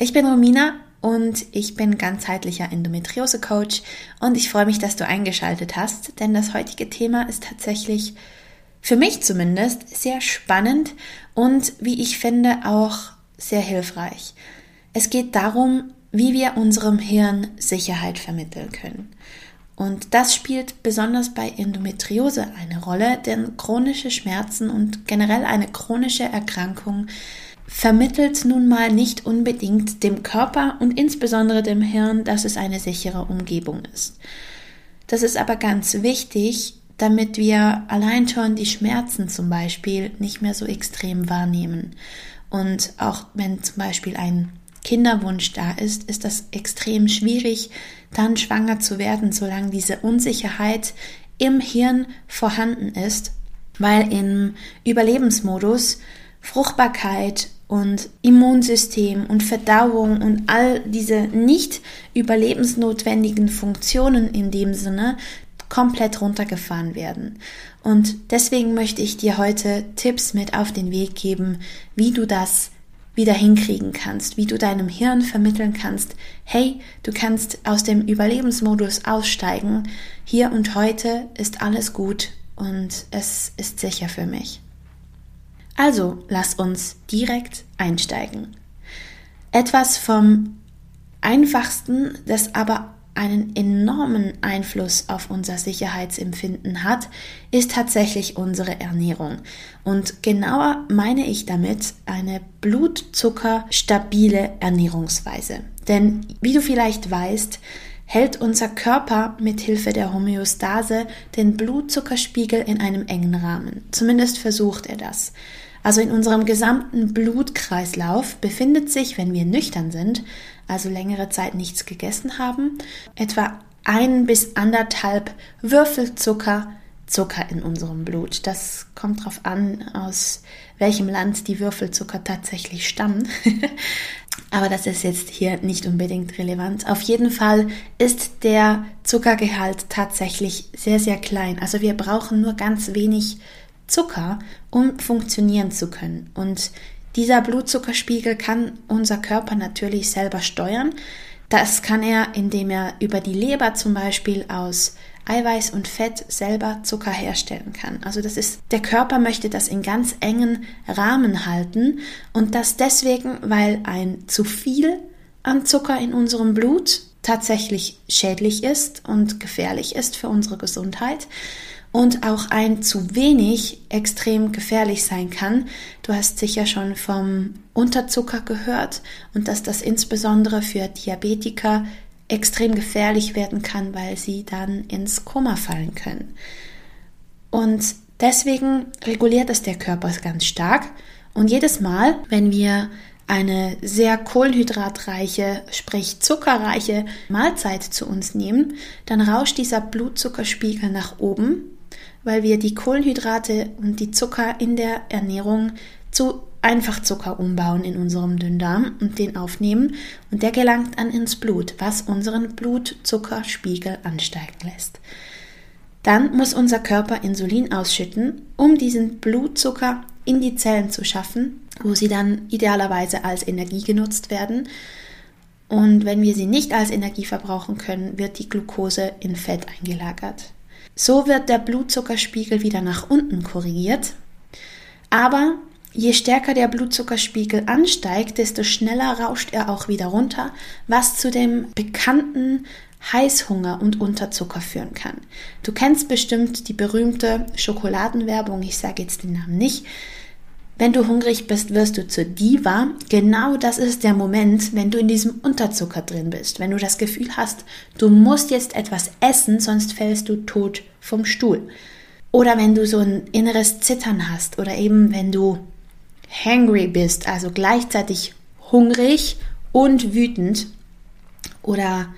Ich bin Romina und ich bin ganzheitlicher Endometriose Coach und ich freue mich, dass du eingeschaltet hast, denn das heutige Thema ist tatsächlich für mich zumindest sehr spannend und wie ich finde auch sehr hilfreich. Es geht darum, wie wir unserem Hirn Sicherheit vermitteln können. Und das spielt besonders bei Endometriose eine Rolle, denn chronische Schmerzen und generell eine chronische Erkrankung vermittelt nun mal nicht unbedingt dem Körper und insbesondere dem Hirn, dass es eine sichere Umgebung ist. Das ist aber ganz wichtig, damit wir allein schon die Schmerzen zum Beispiel nicht mehr so extrem wahrnehmen. Und auch wenn zum Beispiel ein Kinderwunsch da ist, ist das extrem schwierig, dann schwanger zu werden, solange diese Unsicherheit im Hirn vorhanden ist, weil im Überlebensmodus Fruchtbarkeit und Immunsystem und Verdauung und all diese nicht überlebensnotwendigen Funktionen in dem Sinne komplett runtergefahren werden. Und deswegen möchte ich dir heute Tipps mit auf den Weg geben, wie du das wieder hinkriegen kannst, wie du deinem Hirn vermitteln kannst, hey, du kannst aus dem Überlebensmodus aussteigen, hier und heute ist alles gut und es ist sicher für mich. Also, lass uns direkt einsteigen. Etwas vom einfachsten, das aber einen enormen Einfluss auf unser Sicherheitsempfinden hat, ist tatsächlich unsere Ernährung. Und genauer meine ich damit eine blutzuckerstabile Ernährungsweise. Denn wie du vielleicht weißt, hält unser Körper mit Hilfe der Homöostase den Blutzuckerspiegel in einem engen Rahmen. Zumindest versucht er das. Also in unserem gesamten Blutkreislauf befindet sich, wenn wir nüchtern sind, also längere Zeit nichts gegessen haben, etwa ein bis anderthalb Würfel Zucker, Zucker in unserem Blut. Das kommt darauf an, aus welchem Land die Würfelzucker tatsächlich stammen. Aber das ist jetzt hier nicht unbedingt relevant. Auf jeden Fall ist der Zuckergehalt tatsächlich sehr, sehr klein. Also wir brauchen nur ganz wenig Zucker, um funktionieren zu können. Und dieser Blutzuckerspiegel kann unser Körper natürlich selber steuern. Das kann er, indem er über die Leber zum Beispiel aus Eiweiß und Fett selber Zucker herstellen kann. Also das ist, der Körper möchte das in ganz engen Rahmen halten und das deswegen, weil ein zu viel an Zucker in unserem Blut tatsächlich schädlich ist und gefährlich ist für unsere Gesundheit und auch ein zu wenig extrem gefährlich sein kann. Du hast sicher schon vom Unterzucker gehört und dass das insbesondere für Diabetiker extrem gefährlich werden kann, weil sie dann ins Koma fallen können. Und deswegen reguliert es der Körper ganz stark. Und jedes Mal, wenn wir eine sehr kohlenhydratreiche, sprich zuckerreiche Mahlzeit zu uns nehmen, dann rauscht dieser Blutzuckerspiegel nach oben weil wir die Kohlenhydrate und die Zucker in der Ernährung zu Einfachzucker umbauen in unserem Dünndarm und den aufnehmen und der gelangt dann ins Blut, was unseren Blutzuckerspiegel ansteigen lässt. Dann muss unser Körper Insulin ausschütten, um diesen Blutzucker in die Zellen zu schaffen, wo sie dann idealerweise als Energie genutzt werden. Und wenn wir sie nicht als Energie verbrauchen können, wird die Glucose in Fett eingelagert. So wird der Blutzuckerspiegel wieder nach unten korrigiert. Aber je stärker der Blutzuckerspiegel ansteigt, desto schneller rauscht er auch wieder runter, was zu dem bekannten Heißhunger und Unterzucker führen kann. Du kennst bestimmt die berühmte Schokoladenwerbung, ich sage jetzt den Namen nicht, wenn du hungrig bist, wirst du zur Diva. Genau das ist der Moment, wenn du in diesem Unterzucker drin bist. Wenn du das Gefühl hast, du musst jetzt etwas essen, sonst fällst du tot vom Stuhl. Oder wenn du so ein inneres Zittern hast oder eben wenn du hangry bist, also gleichzeitig hungrig und wütend oder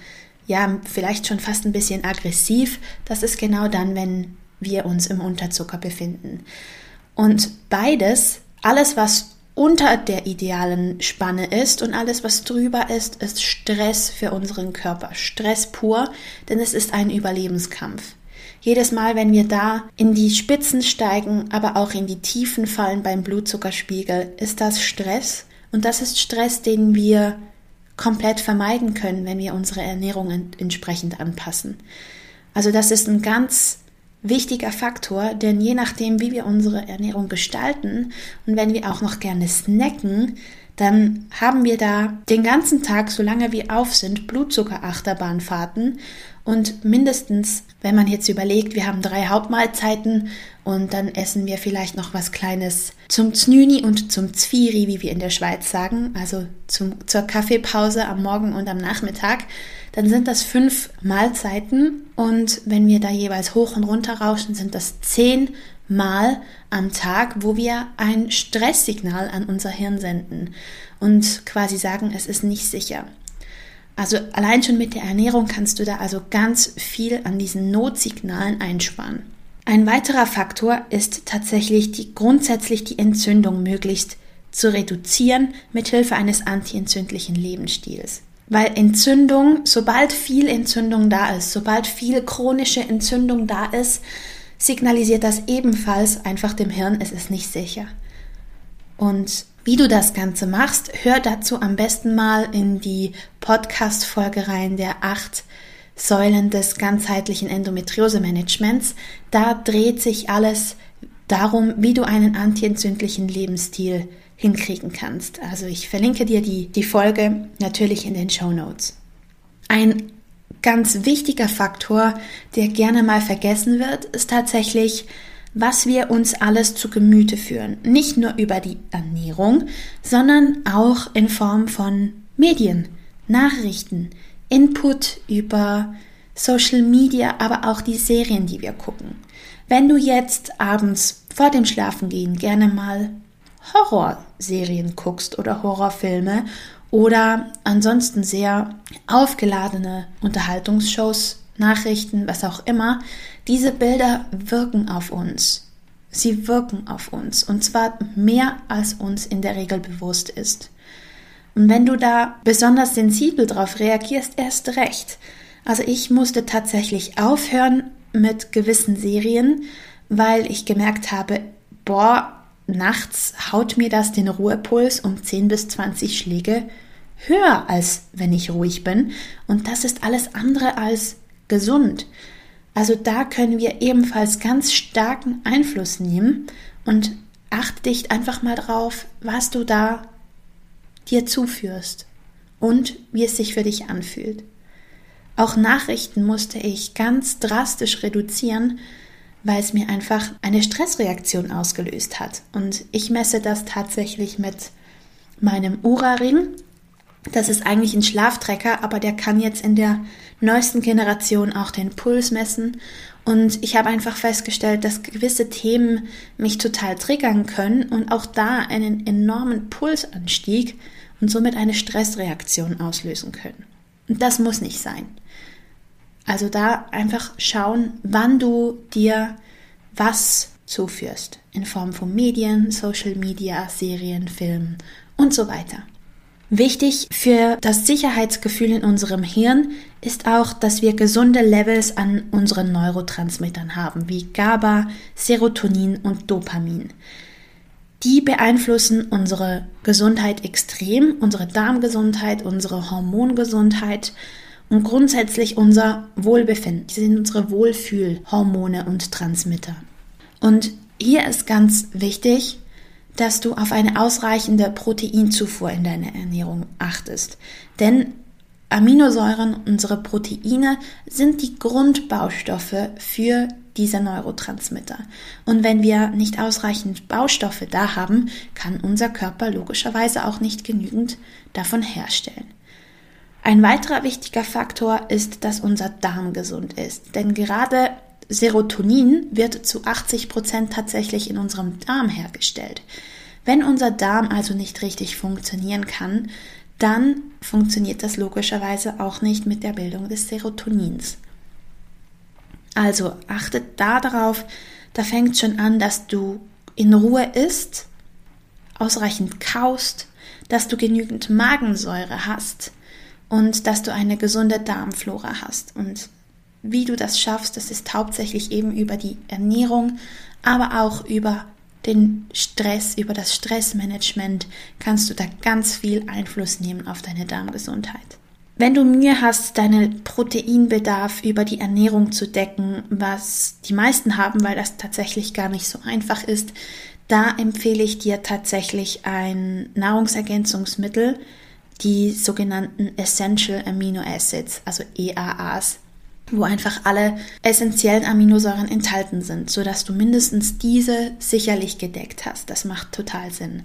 ja, vielleicht schon fast ein bisschen aggressiv, das ist genau dann, wenn wir uns im Unterzucker befinden. Und beides, alles was unter der idealen Spanne ist und alles was drüber ist, ist Stress für unseren Körper. Stress pur, denn es ist ein Überlebenskampf. Jedes Mal, wenn wir da in die Spitzen steigen, aber auch in die Tiefen fallen beim Blutzuckerspiegel, ist das Stress. Und das ist Stress, den wir komplett vermeiden können, wenn wir unsere Ernährung entsprechend anpassen. Also das ist ein ganz wichtiger Faktor, denn je nachdem, wie wir unsere Ernährung gestalten und wenn wir auch noch gerne snacken, dann haben wir da den ganzen Tag, solange wir auf sind, Blutzuckerachterbahnfahrten und mindestens, wenn man jetzt überlegt, wir haben drei Hauptmahlzeiten und dann essen wir vielleicht noch was Kleines zum Znüni und zum Zwiri, wie wir in der Schweiz sagen, also zum, zur Kaffeepause am Morgen und am Nachmittag, dann sind das fünf Mahlzeiten und wenn wir da jeweils hoch und runter rauschen, sind das zehn Mal am Tag, wo wir ein Stresssignal an unser Hirn senden und quasi sagen, es ist nicht sicher. Also allein schon mit der Ernährung kannst du da also ganz viel an diesen Notsignalen einsparen. Ein weiterer Faktor ist tatsächlich die grundsätzlich die Entzündung möglichst zu reduzieren mit Hilfe eines antientzündlichen Lebensstils. Weil Entzündung, sobald viel Entzündung da ist, sobald viel chronische Entzündung da ist, signalisiert das ebenfalls einfach dem Hirn, es ist nicht sicher. Und wie du das Ganze machst, hör dazu am besten mal in die Podcast-Folge rein der acht Säulen des ganzheitlichen Endometriose-Managements. Da dreht sich alles darum, wie du einen antientzündlichen Lebensstil hinkriegen kannst. Also ich verlinke dir die, die Folge natürlich in den Show Notes. Ein ganz wichtiger Faktor, der gerne mal vergessen wird, ist tatsächlich was wir uns alles zu Gemüte führen. Nicht nur über die Ernährung, sondern auch in Form von Medien, Nachrichten, Input über Social Media, aber auch die Serien, die wir gucken. Wenn du jetzt abends vor dem Schlafengehen gerne mal Horrorserien guckst oder Horrorfilme oder ansonsten sehr aufgeladene Unterhaltungsshows Nachrichten, was auch immer, diese Bilder wirken auf uns. Sie wirken auf uns und zwar mehr als uns in der Regel bewusst ist. Und wenn du da besonders sensibel drauf reagierst, erst recht. Also ich musste tatsächlich aufhören mit gewissen Serien, weil ich gemerkt habe, boah, nachts haut mir das den Ruhepuls um 10 bis 20 Schläge höher, als wenn ich ruhig bin. Und das ist alles andere als gesund. Also da können wir ebenfalls ganz starken Einfluss nehmen und achte dich einfach mal drauf, was du da dir zuführst und wie es sich für dich anfühlt. Auch Nachrichten musste ich ganz drastisch reduzieren, weil es mir einfach eine Stressreaktion ausgelöst hat. Und ich messe das tatsächlich mit meinem Ura-Ring. Das ist eigentlich ein Schlaftrecker, aber der kann jetzt in der neuesten Generation auch den Puls messen. Und ich habe einfach festgestellt, dass gewisse Themen mich total triggern können und auch da einen enormen Pulsanstieg und somit eine Stressreaktion auslösen können. Und das muss nicht sein. Also da einfach schauen, wann du dir was zuführst. In Form von Medien, Social Media, Serien, Filmen und so weiter. Wichtig für das Sicherheitsgefühl in unserem Hirn ist auch, dass wir gesunde Levels an unseren Neurotransmittern haben, wie GABA, Serotonin und Dopamin. Die beeinflussen unsere Gesundheit extrem, unsere Darmgesundheit, unsere Hormongesundheit und grundsätzlich unser Wohlbefinden. Die sind unsere Wohlfühlhormone und Transmitter. Und hier ist ganz wichtig, dass du auf eine ausreichende Proteinzufuhr in deiner Ernährung achtest. Denn Aminosäuren, unsere Proteine, sind die Grundbaustoffe für diese Neurotransmitter. Und wenn wir nicht ausreichend Baustoffe da haben, kann unser Körper logischerweise auch nicht genügend davon herstellen. Ein weiterer wichtiger Faktor ist, dass unser Darm gesund ist. Denn gerade Serotonin wird zu 80 Prozent tatsächlich in unserem Darm hergestellt. Wenn unser Darm also nicht richtig funktionieren kann, dann funktioniert das logischerweise auch nicht mit der Bildung des Serotonins. Also achtet da darauf, da fängt schon an, dass du in Ruhe isst, ausreichend kaust, dass du genügend Magensäure hast und dass du eine gesunde Darmflora hast. Und wie du das schaffst, das ist hauptsächlich eben über die Ernährung, aber auch über den Stress, über das Stressmanagement kannst du da ganz viel Einfluss nehmen auf deine Darmgesundheit. Wenn du Mühe hast, deinen Proteinbedarf über die Ernährung zu decken, was die meisten haben, weil das tatsächlich gar nicht so einfach ist, da empfehle ich dir tatsächlich ein Nahrungsergänzungsmittel, die sogenannten Essential Amino Acids, also EAAs wo einfach alle essentiellen Aminosäuren enthalten sind, sodass du mindestens diese sicherlich gedeckt hast. Das macht total Sinn.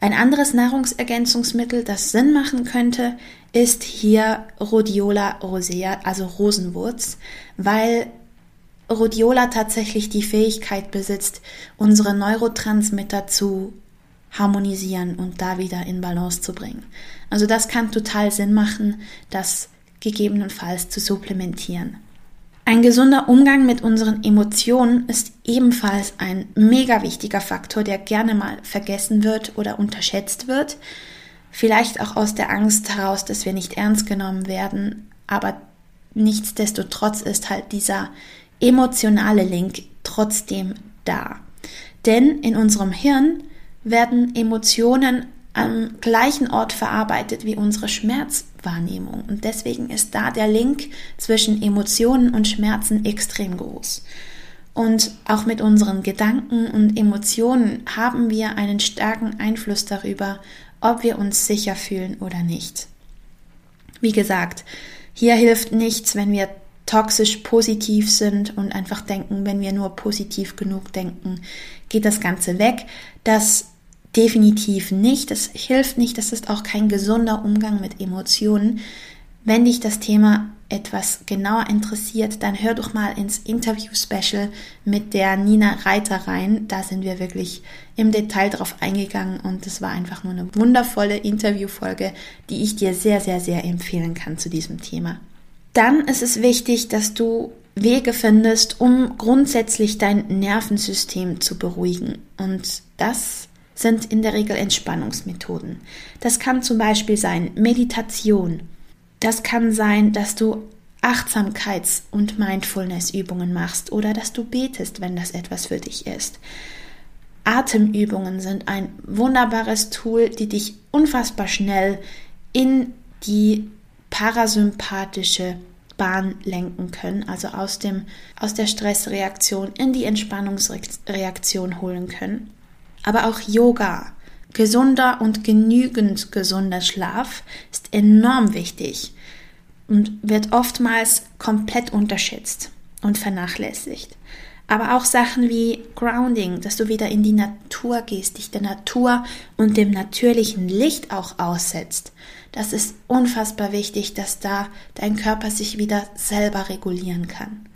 Ein anderes Nahrungsergänzungsmittel, das Sinn machen könnte, ist hier Rhodiola rosea, also Rosenwurz, weil Rhodiola tatsächlich die Fähigkeit besitzt, unsere Neurotransmitter zu harmonisieren und da wieder in Balance zu bringen. Also das kann total Sinn machen, dass gegebenenfalls zu supplementieren. Ein gesunder Umgang mit unseren Emotionen ist ebenfalls ein mega wichtiger Faktor, der gerne mal vergessen wird oder unterschätzt wird. Vielleicht auch aus der Angst heraus, dass wir nicht ernst genommen werden, aber nichtsdestotrotz ist halt dieser emotionale Link trotzdem da. Denn in unserem Hirn werden Emotionen am gleichen Ort verarbeitet wie unsere Schmerzwahrnehmung. Und deswegen ist da der Link zwischen Emotionen und Schmerzen extrem groß. Und auch mit unseren Gedanken und Emotionen haben wir einen starken Einfluss darüber, ob wir uns sicher fühlen oder nicht. Wie gesagt, hier hilft nichts, wenn wir toxisch positiv sind und einfach denken, wenn wir nur positiv genug denken, geht das Ganze weg. Das definitiv nicht. Das hilft nicht. Das ist auch kein gesunder Umgang mit Emotionen. Wenn dich das Thema etwas genauer interessiert, dann hör doch mal ins Interview-Special mit der Nina Reiter rein. Da sind wir wirklich im Detail drauf eingegangen und es war einfach nur eine wundervolle Interviewfolge, die ich dir sehr, sehr, sehr empfehlen kann zu diesem Thema. Dann ist es wichtig, dass du Wege findest, um grundsätzlich dein Nervensystem zu beruhigen. Und das sind in der Regel Entspannungsmethoden. Das kann zum Beispiel sein Meditation. Das kann sein, dass du Achtsamkeits- und Mindfulness-Übungen machst oder dass du betest, wenn das etwas für dich ist. Atemübungen sind ein wunderbares Tool, die dich unfassbar schnell in die parasympathische Bahn lenken können, also aus, dem, aus der Stressreaktion in die Entspannungsreaktion holen können. Aber auch Yoga, gesunder und genügend gesunder Schlaf ist enorm wichtig und wird oftmals komplett unterschätzt und vernachlässigt. Aber auch Sachen wie Grounding, dass du wieder in die Natur gehst, dich der Natur und dem natürlichen Licht auch aussetzt. Das ist unfassbar wichtig, dass da dein Körper sich wieder selber regulieren kann.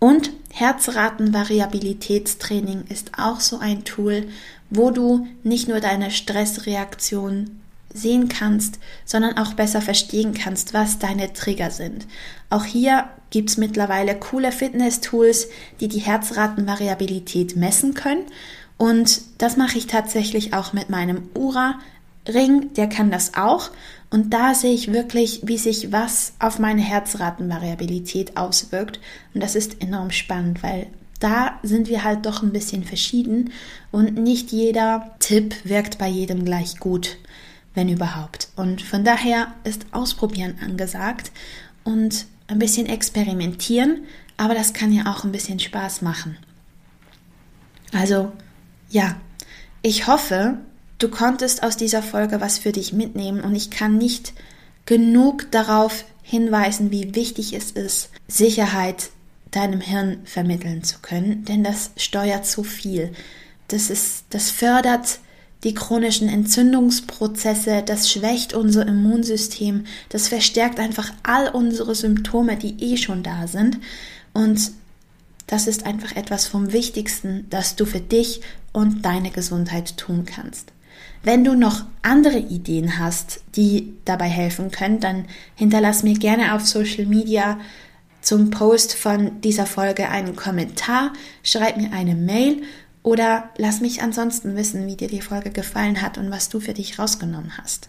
Und Herzratenvariabilitätstraining ist auch so ein Tool, wo du nicht nur deine Stressreaktion sehen kannst, sondern auch besser verstehen kannst, was deine Trigger sind. Auch hier gibt es mittlerweile coole Fitness-Tools, die die Herzratenvariabilität messen können. Und das mache ich tatsächlich auch mit meinem Ura-Ring, der kann das auch. Und da sehe ich wirklich, wie sich was auf meine Herzratenvariabilität auswirkt. Und das ist enorm spannend, weil da sind wir halt doch ein bisschen verschieden und nicht jeder Tipp wirkt bei jedem gleich gut, wenn überhaupt. Und von daher ist Ausprobieren angesagt und ein bisschen experimentieren, aber das kann ja auch ein bisschen Spaß machen. Also, ja, ich hoffe, Du konntest aus dieser Folge was für dich mitnehmen und ich kann nicht genug darauf hinweisen, wie wichtig es ist, Sicherheit deinem Hirn vermitteln zu können, denn das steuert so viel. Das ist, das fördert die chronischen Entzündungsprozesse, das schwächt unser Immunsystem, das verstärkt einfach all unsere Symptome, die eh schon da sind. Und das ist einfach etwas vom Wichtigsten, das du für dich und deine Gesundheit tun kannst. Wenn du noch andere Ideen hast, die dabei helfen können, dann hinterlass mir gerne auf Social Media zum Post von dieser Folge einen Kommentar, schreib mir eine Mail oder lass mich ansonsten wissen, wie dir die Folge gefallen hat und was du für dich rausgenommen hast.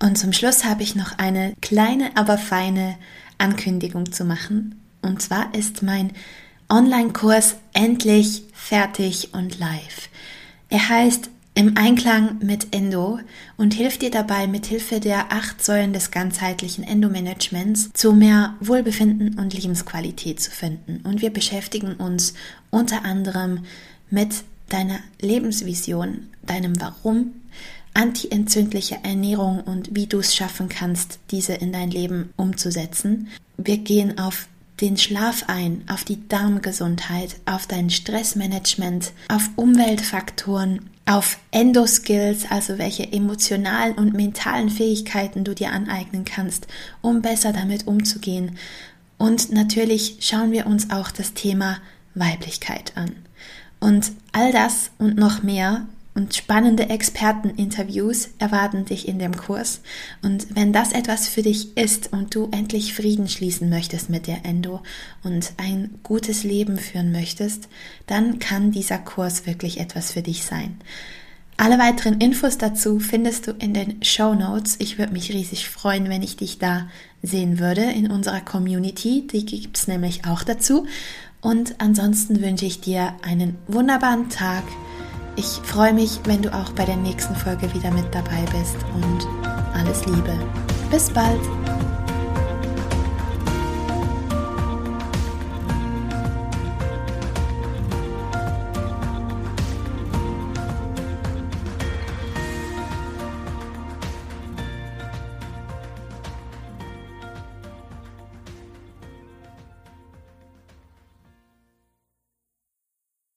Und zum Schluss habe ich noch eine kleine, aber feine Ankündigung zu machen. Und zwar ist mein Online-Kurs endlich fertig und live. Er heißt im Einklang mit Endo und hilft dir dabei, mit Hilfe der acht Säulen des ganzheitlichen Endomanagements zu mehr Wohlbefinden und Lebensqualität zu finden. Und wir beschäftigen uns unter anderem mit deiner Lebensvision, deinem Warum, antientzündliche Ernährung und wie du es schaffen kannst, diese in dein Leben umzusetzen. Wir gehen auf den Schlaf ein, auf die Darmgesundheit, auf dein Stressmanagement, auf Umweltfaktoren, auf Endoskills, also welche emotionalen und mentalen Fähigkeiten du dir aneignen kannst, um besser damit umzugehen. Und natürlich schauen wir uns auch das Thema Weiblichkeit an. Und all das und noch mehr und spannende Experteninterviews erwarten dich in dem Kurs. Und wenn das etwas für dich ist und du endlich Frieden schließen möchtest mit der Endo und ein gutes Leben führen möchtest, dann kann dieser Kurs wirklich etwas für dich sein. Alle weiteren Infos dazu findest du in den Show Notes. Ich würde mich riesig freuen, wenn ich dich da sehen würde in unserer Community. Die gibt es nämlich auch dazu. Und ansonsten wünsche ich dir einen wunderbaren Tag ich freue mich, wenn du auch bei der nächsten Folge wieder mit dabei bist und alles Liebe. Bis bald!